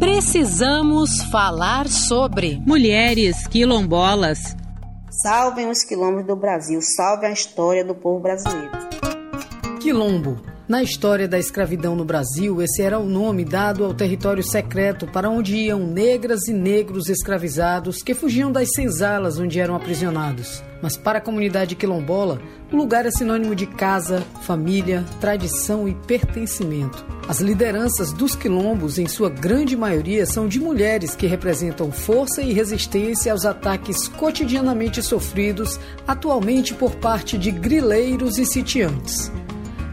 Precisamos falar sobre mulheres quilombolas. Salvem os quilombos do Brasil, salve a história do povo brasileiro. Quilombo. Na história da escravidão no Brasil, esse era o nome dado ao território secreto para onde iam negras e negros escravizados que fugiam das senzalas onde eram aprisionados. Mas para a comunidade quilombola, o lugar é sinônimo de casa, família, tradição e pertencimento. As lideranças dos quilombos, em sua grande maioria, são de mulheres que representam força e resistência aos ataques cotidianamente sofridos atualmente por parte de grileiros e sitiantes.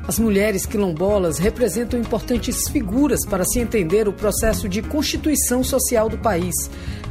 As mulheres quilombolas representam importantes figuras para se entender o processo de constituição social do país,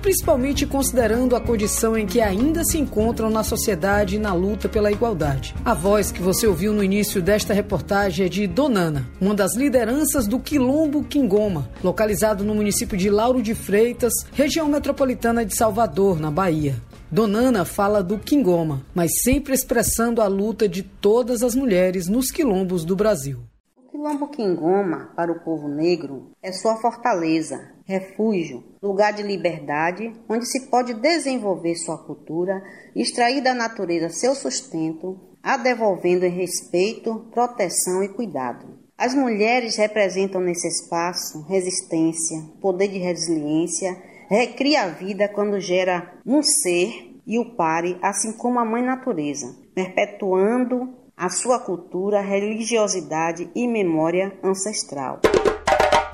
principalmente considerando a condição em que ainda se encontram na sociedade e na luta pela igualdade. A voz que você ouviu no início desta reportagem é de Donana, uma das lideranças do Quilombo Quingoma, localizado no município de Lauro de Freitas, região metropolitana de Salvador, na Bahia. Donana fala do Quingoma, mas sempre expressando a luta de todas as mulheres nos quilombos do Brasil. O quilombo Quingoma, para o povo negro, é sua fortaleza, refúgio, lugar de liberdade, onde se pode desenvolver sua cultura, extrair da natureza seu sustento, a devolvendo em respeito, proteção e cuidado. As mulheres representam nesse espaço resistência, poder de resiliência recria a vida quando gera um ser e o pare, assim como a mãe natureza, perpetuando a sua cultura, religiosidade e memória ancestral.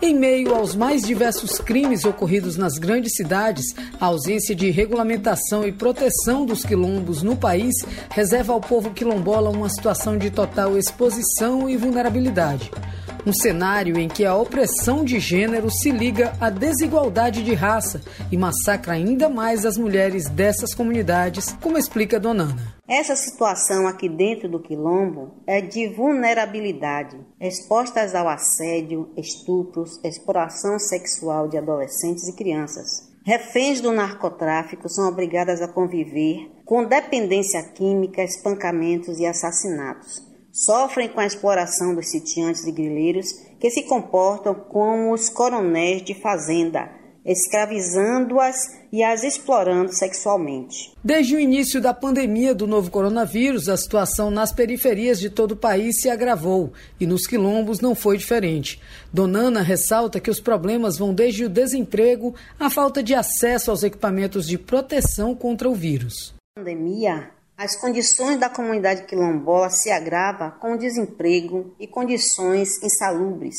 Em meio aos mais diversos crimes ocorridos nas grandes cidades, a ausência de regulamentação e proteção dos quilombos no país reserva ao povo quilombola uma situação de total exposição e vulnerabilidade. Um cenário em que a opressão de gênero se liga à desigualdade de raça e massacra ainda mais as mulheres dessas comunidades, como explica Donana. Essa situação aqui dentro do quilombo é de vulnerabilidade, expostas ao assédio, estupros, exploração sexual de adolescentes e crianças. Reféns do narcotráfico são obrigadas a conviver com dependência química, espancamentos e assassinatos sofrem com a exploração dos sitiantes e grileiros que se comportam como os coronéis de fazenda, escravizando-as e as explorando sexualmente. Desde o início da pandemia do novo coronavírus, a situação nas periferias de todo o país se agravou e nos quilombos não foi diferente. Donana ressalta que os problemas vão desde o desemprego à falta de acesso aos equipamentos de proteção contra o vírus. A pandemia as condições da comunidade quilombola se agravam com desemprego e condições insalubres,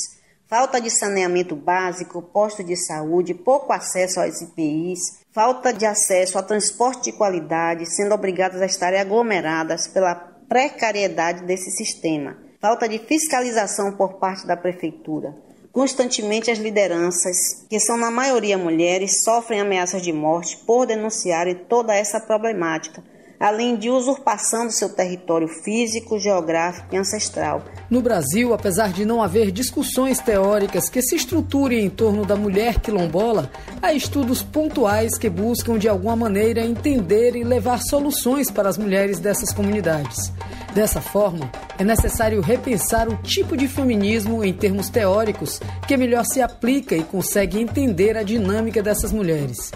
falta de saneamento básico, posto de saúde, pouco acesso às IPIs, falta de acesso a transporte de qualidade, sendo obrigadas a estarem aglomeradas pela precariedade desse sistema, falta de fiscalização por parte da prefeitura. Constantemente as lideranças, que são na maioria mulheres, sofrem ameaças de morte por denunciarem toda essa problemática além de usurpação do seu território físico, geográfico e ancestral. No Brasil, apesar de não haver discussões teóricas que se estruturem em torno da mulher quilombola, há estudos pontuais que buscam de alguma maneira entender e levar soluções para as mulheres dessas comunidades. Dessa forma, é necessário repensar o tipo de feminismo em termos teóricos que melhor se aplica e consegue entender a dinâmica dessas mulheres.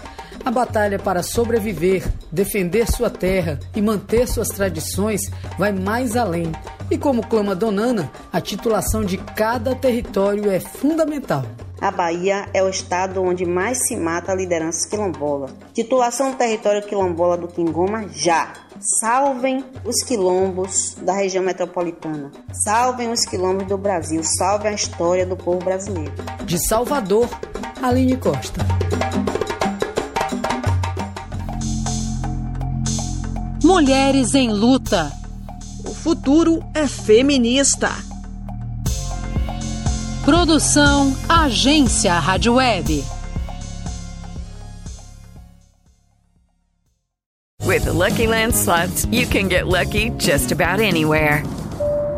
A batalha para sobreviver, defender sua terra e manter suas tradições vai mais além. E como clama Donana, a titulação de cada território é fundamental. A Bahia é o estado onde mais se mata a liderança quilombola. Titulação do território quilombola do Quingoma já. Salvem os quilombos da região metropolitana. Salvem os quilombos do Brasil. Salvem a história do povo brasileiro. De Salvador, Aline Costa. Mulheres em luta. O futuro é feminista. Produção Agência Rádio Web. With the Lucky Land slots, you can get lucky just about anywhere.